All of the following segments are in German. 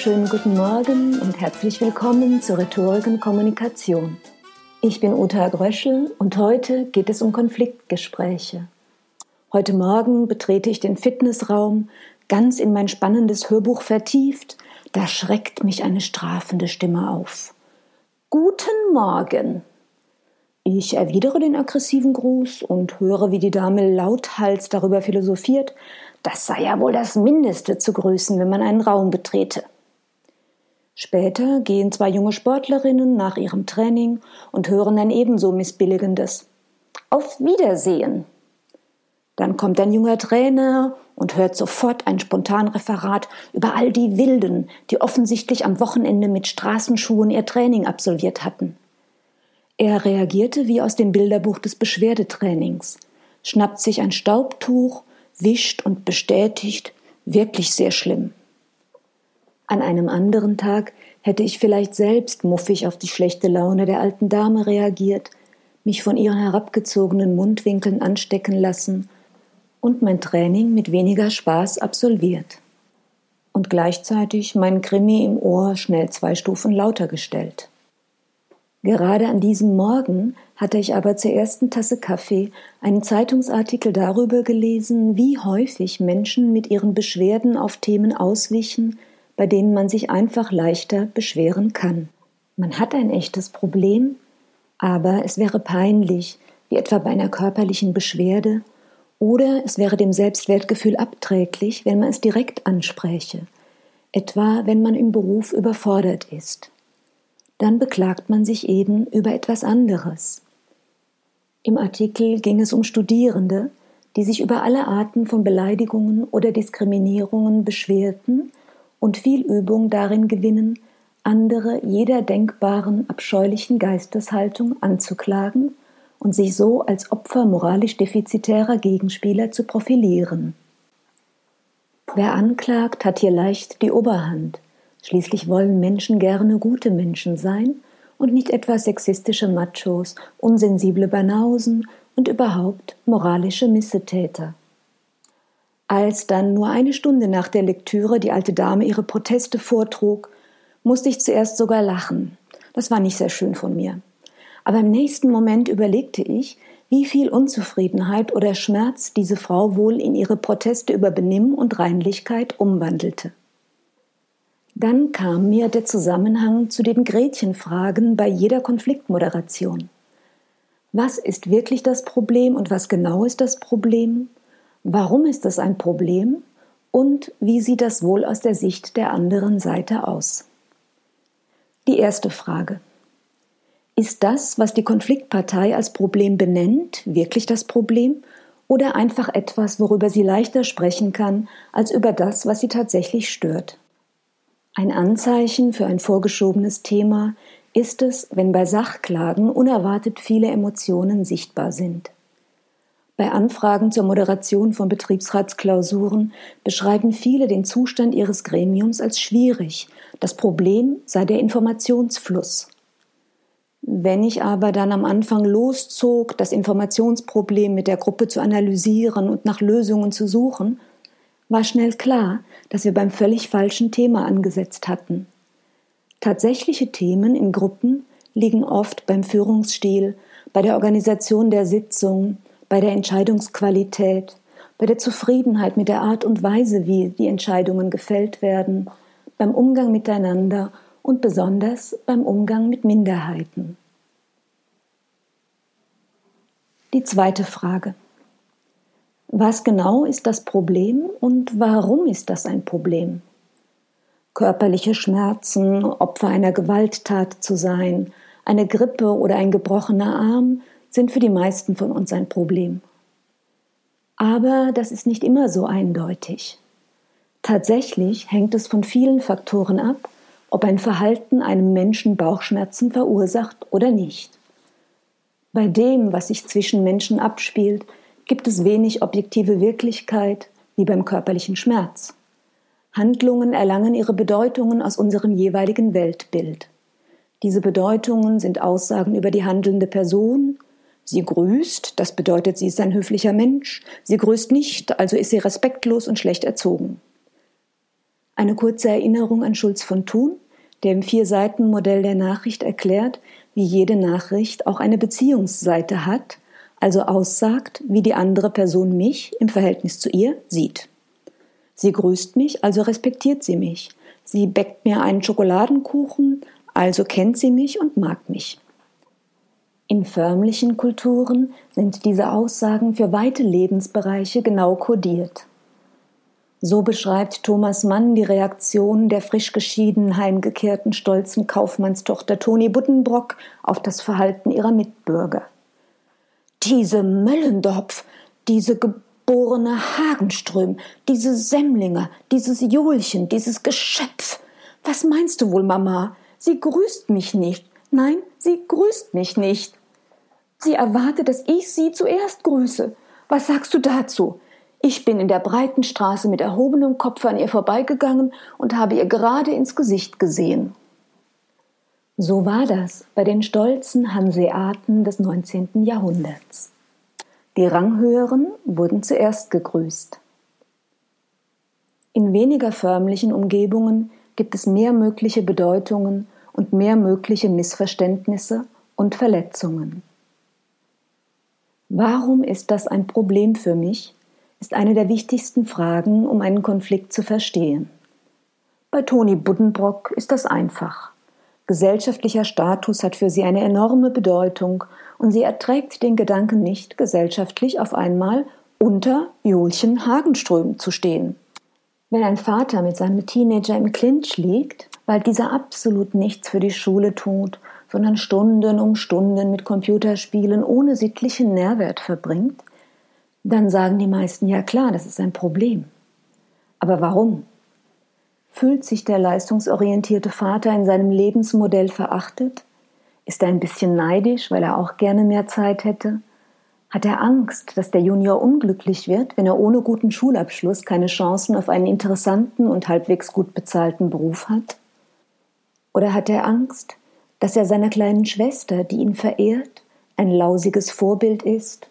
Wunderschönen guten Morgen und herzlich willkommen zur Rhetorik und Kommunikation. Ich bin Uta Gröschel und heute geht es um Konfliktgespräche. Heute Morgen betrete ich den Fitnessraum, ganz in mein spannendes Hörbuch vertieft. Da schreckt mich eine strafende Stimme auf. Guten Morgen! Ich erwidere den aggressiven Gruß und höre, wie die Dame lauthals darüber philosophiert, das sei ja wohl das Mindeste zu grüßen, wenn man einen Raum betrete. Später gehen zwei junge Sportlerinnen nach ihrem Training und hören ein ebenso missbilligendes Auf Wiedersehen. Dann kommt ein junger Trainer und hört sofort ein Spontanreferat über all die Wilden, die offensichtlich am Wochenende mit Straßenschuhen ihr Training absolviert hatten. Er reagierte wie aus dem Bilderbuch des Beschwerdetrainings, schnappt sich ein Staubtuch wischt und bestätigt, wirklich sehr schlimm. An einem anderen Tag hätte ich vielleicht selbst muffig auf die schlechte Laune der alten Dame reagiert, mich von ihren herabgezogenen Mundwinkeln anstecken lassen und mein Training mit weniger Spaß absolviert. Und gleichzeitig mein Krimi im Ohr schnell zwei Stufen lauter gestellt. Gerade an diesem Morgen hatte ich aber zur ersten Tasse Kaffee einen Zeitungsartikel darüber gelesen, wie häufig Menschen mit ihren Beschwerden auf Themen auswichen, bei denen man sich einfach leichter beschweren kann. Man hat ein echtes Problem, aber es wäre peinlich, wie etwa bei einer körperlichen Beschwerde, oder es wäre dem Selbstwertgefühl abträglich, wenn man es direkt anspräche, etwa wenn man im Beruf überfordert ist dann beklagt man sich eben über etwas anderes. Im Artikel ging es um Studierende, die sich über alle Arten von Beleidigungen oder Diskriminierungen beschwerten und viel Übung darin gewinnen, andere jeder denkbaren abscheulichen Geisteshaltung anzuklagen und sich so als Opfer moralisch defizitärer Gegenspieler zu profilieren. Wer anklagt, hat hier leicht die Oberhand. Schließlich wollen Menschen gerne gute Menschen sein und nicht etwa sexistische Machos, unsensible Banausen und überhaupt moralische Missetäter. Als dann nur eine Stunde nach der Lektüre die alte Dame ihre Proteste vortrug, musste ich zuerst sogar lachen. Das war nicht sehr schön von mir. Aber im nächsten Moment überlegte ich, wie viel Unzufriedenheit oder Schmerz diese Frau wohl in ihre Proteste über Benimm und Reinlichkeit umwandelte. Dann kam mir der Zusammenhang zu den Gretchenfragen bei jeder Konfliktmoderation. Was ist wirklich das Problem und was genau ist das Problem? Warum ist das ein Problem? Und wie sieht das wohl aus der Sicht der anderen Seite aus? Die erste Frage. Ist das, was die Konfliktpartei als Problem benennt, wirklich das Problem oder einfach etwas, worüber sie leichter sprechen kann, als über das, was sie tatsächlich stört? Ein Anzeichen für ein vorgeschobenes Thema ist es, wenn bei Sachklagen unerwartet viele Emotionen sichtbar sind. Bei Anfragen zur Moderation von Betriebsratsklausuren beschreiben viele den Zustand ihres Gremiums als schwierig. Das Problem sei der Informationsfluss. Wenn ich aber dann am Anfang loszog, das Informationsproblem mit der Gruppe zu analysieren und nach Lösungen zu suchen, war schnell klar, dass wir beim völlig falschen Thema angesetzt hatten. Tatsächliche Themen in Gruppen liegen oft beim Führungsstil, bei der Organisation der Sitzung, bei der Entscheidungsqualität, bei der Zufriedenheit mit der Art und Weise, wie die Entscheidungen gefällt werden, beim Umgang miteinander und besonders beim Umgang mit Minderheiten. Die zweite Frage. Was genau ist das Problem und warum ist das ein Problem? Körperliche Schmerzen, Opfer einer Gewalttat zu sein, eine Grippe oder ein gebrochener Arm sind für die meisten von uns ein Problem. Aber das ist nicht immer so eindeutig. Tatsächlich hängt es von vielen Faktoren ab, ob ein Verhalten einem Menschen Bauchschmerzen verursacht oder nicht. Bei dem, was sich zwischen Menschen abspielt, gibt es wenig objektive Wirklichkeit wie beim körperlichen Schmerz. Handlungen erlangen ihre Bedeutungen aus unserem jeweiligen Weltbild. Diese Bedeutungen sind Aussagen über die handelnde Person. Sie grüßt, das bedeutet, sie ist ein höflicher Mensch. Sie grüßt nicht, also ist sie respektlos und schlecht erzogen. Eine kurze Erinnerung an Schulz von Thun, der im Vier-Seiten-Modell der Nachricht erklärt, wie jede Nachricht auch eine Beziehungsseite hat, also aussagt, wie die andere Person mich im Verhältnis zu ihr sieht. Sie grüßt mich, also respektiert sie mich. Sie bäckt mir einen Schokoladenkuchen, also kennt sie mich und mag mich. In förmlichen Kulturen sind diese Aussagen für weite Lebensbereiche genau kodiert. So beschreibt Thomas Mann die Reaktion der frisch geschiedenen, heimgekehrten, stolzen Kaufmannstochter Toni Buddenbrock auf das Verhalten ihrer Mitbürger. Diese Möllendorf, diese geborene Hagenström, diese Semmlinger, dieses Julchen, dieses Geschöpf. Was meinst du wohl, Mama? Sie grüßt mich nicht. Nein, sie grüßt mich nicht. Sie erwartet, dass ich sie zuerst grüße. Was sagst du dazu? Ich bin in der breiten Straße mit erhobenem Kopf an ihr vorbeigegangen und habe ihr gerade ins Gesicht gesehen. So war das bei den stolzen Hanseaten des 19. Jahrhunderts. Die Ranghöheren wurden zuerst gegrüßt. In weniger förmlichen Umgebungen gibt es mehr mögliche Bedeutungen und mehr mögliche Missverständnisse und Verletzungen. Warum ist das ein Problem für mich, ist eine der wichtigsten Fragen, um einen Konflikt zu verstehen. Bei Toni Buddenbrock ist das einfach. Gesellschaftlicher Status hat für sie eine enorme Bedeutung und sie erträgt den Gedanken nicht, gesellschaftlich auf einmal unter Julchen Hagenström zu stehen. Wenn ein Vater mit seinem Teenager im Clinch liegt, weil dieser absolut nichts für die Schule tut, sondern Stunden um Stunden mit Computerspielen ohne sittlichen Nährwert verbringt, dann sagen die meisten, ja klar, das ist ein Problem. Aber warum? Fühlt sich der leistungsorientierte Vater in seinem Lebensmodell verachtet? Ist er ein bisschen neidisch, weil er auch gerne mehr Zeit hätte? Hat er Angst, dass der Junior unglücklich wird, wenn er ohne guten Schulabschluss keine Chancen auf einen interessanten und halbwegs gut bezahlten Beruf hat? Oder hat er Angst, dass er seiner kleinen Schwester, die ihn verehrt, ein lausiges Vorbild ist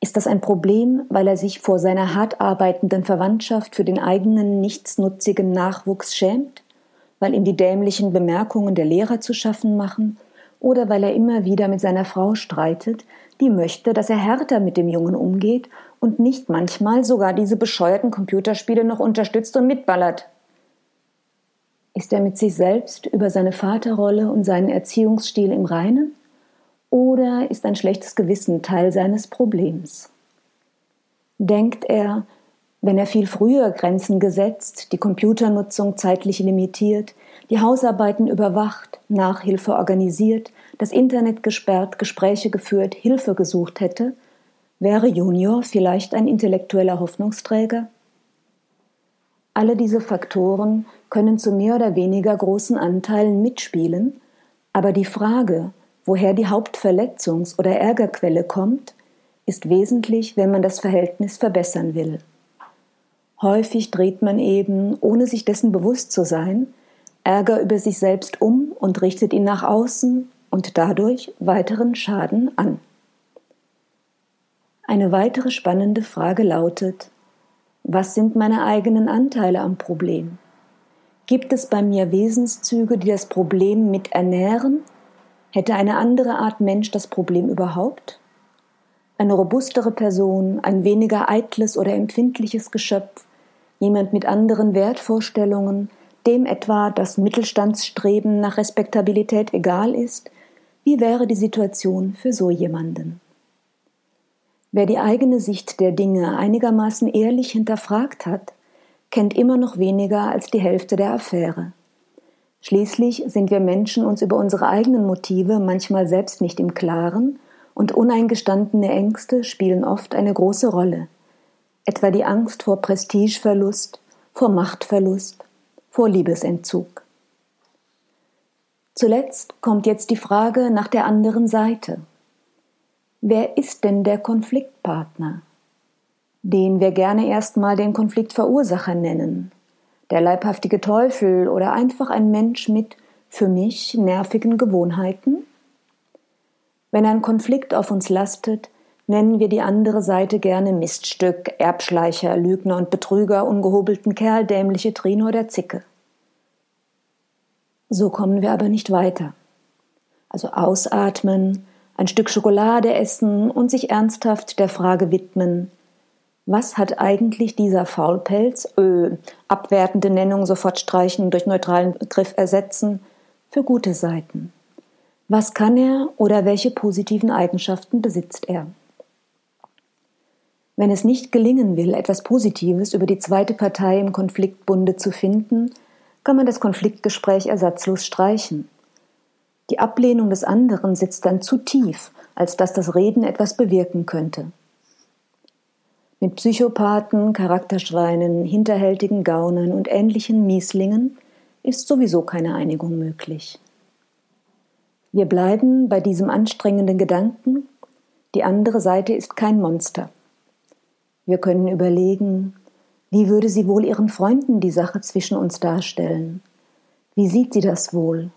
ist das ein Problem, weil er sich vor seiner hart arbeitenden Verwandtschaft für den eigenen nichtsnutzigen Nachwuchs schämt? Weil ihm die dämlichen Bemerkungen der Lehrer zu schaffen machen? Oder weil er immer wieder mit seiner Frau streitet, die möchte, dass er härter mit dem Jungen umgeht und nicht manchmal sogar diese bescheuerten Computerspiele noch unterstützt und mitballert? Ist er mit sich selbst über seine Vaterrolle und seinen Erziehungsstil im Reinen? Oder ist ein schlechtes Gewissen Teil seines Problems? Denkt er, wenn er viel früher Grenzen gesetzt, die Computernutzung zeitlich limitiert, die Hausarbeiten überwacht, Nachhilfe organisiert, das Internet gesperrt, Gespräche geführt, Hilfe gesucht hätte, wäre Junior vielleicht ein intellektueller Hoffnungsträger? Alle diese Faktoren können zu mehr oder weniger großen Anteilen mitspielen, aber die Frage, Woher die Hauptverletzungs- oder Ärgerquelle kommt, ist wesentlich, wenn man das Verhältnis verbessern will. Häufig dreht man eben, ohne sich dessen bewusst zu sein, Ärger über sich selbst um und richtet ihn nach außen und dadurch weiteren Schaden an. Eine weitere spannende Frage lautet, was sind meine eigenen Anteile am Problem? Gibt es bei mir Wesenszüge, die das Problem mit ernähren Hätte eine andere Art Mensch das Problem überhaupt? Eine robustere Person, ein weniger eitles oder empfindliches Geschöpf, jemand mit anderen Wertvorstellungen, dem etwa das Mittelstandsstreben nach Respektabilität egal ist, wie wäre die Situation für so jemanden? Wer die eigene Sicht der Dinge einigermaßen ehrlich hinterfragt hat, kennt immer noch weniger als die Hälfte der Affäre. Schließlich sind wir Menschen uns über unsere eigenen Motive manchmal selbst nicht im Klaren und uneingestandene Ängste spielen oft eine große Rolle. Etwa die Angst vor Prestigeverlust, vor Machtverlust, vor Liebesentzug. Zuletzt kommt jetzt die Frage nach der anderen Seite. Wer ist denn der Konfliktpartner? Den wir gerne erstmal den Konfliktverursacher nennen, der leibhaftige Teufel oder einfach ein Mensch mit für mich nervigen Gewohnheiten? Wenn ein Konflikt auf uns lastet, nennen wir die andere Seite gerne Miststück, Erbschleicher, Lügner und Betrüger, ungehobelten Kerl, dämliche Trine oder Zicke. So kommen wir aber nicht weiter. Also ausatmen, ein Stück Schokolade essen und sich ernsthaft der Frage widmen, was hat eigentlich dieser Faulpelz, ö, abwertende Nennung sofort streichen, durch neutralen Begriff ersetzen, für gute Seiten? Was kann er oder welche positiven Eigenschaften besitzt er? Wenn es nicht gelingen will, etwas Positives über die zweite Partei im Konfliktbunde zu finden, kann man das Konfliktgespräch ersatzlos streichen. Die Ablehnung des anderen sitzt dann zu tief, als dass das Reden etwas bewirken könnte. Mit Psychopathen, Charakterschweinen, hinterhältigen Gaunern und ähnlichen Mieslingen ist sowieso keine Einigung möglich. Wir bleiben bei diesem anstrengenden Gedanken, die andere Seite ist kein Monster. Wir können überlegen, wie würde sie wohl ihren Freunden die Sache zwischen uns darstellen? Wie sieht sie das wohl?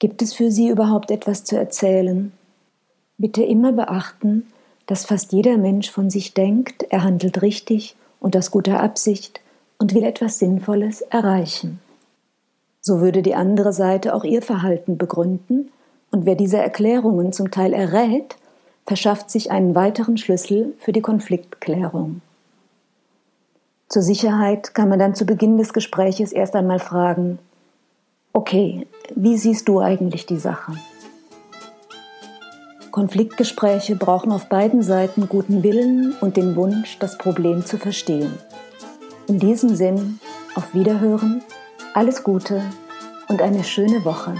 Gibt es für sie überhaupt etwas zu erzählen? Bitte immer beachten, dass fast jeder Mensch von sich denkt, er handelt richtig und aus guter Absicht und will etwas Sinnvolles erreichen. So würde die andere Seite auch ihr Verhalten begründen und wer diese Erklärungen zum Teil errät, verschafft sich einen weiteren Schlüssel für die Konfliktklärung. Zur Sicherheit kann man dann zu Beginn des Gespräches erst einmal fragen, okay, wie siehst du eigentlich die Sache? Konfliktgespräche brauchen auf beiden Seiten guten Willen und den Wunsch, das Problem zu verstehen. In diesem Sinn, auf Wiederhören, alles Gute und eine schöne Woche.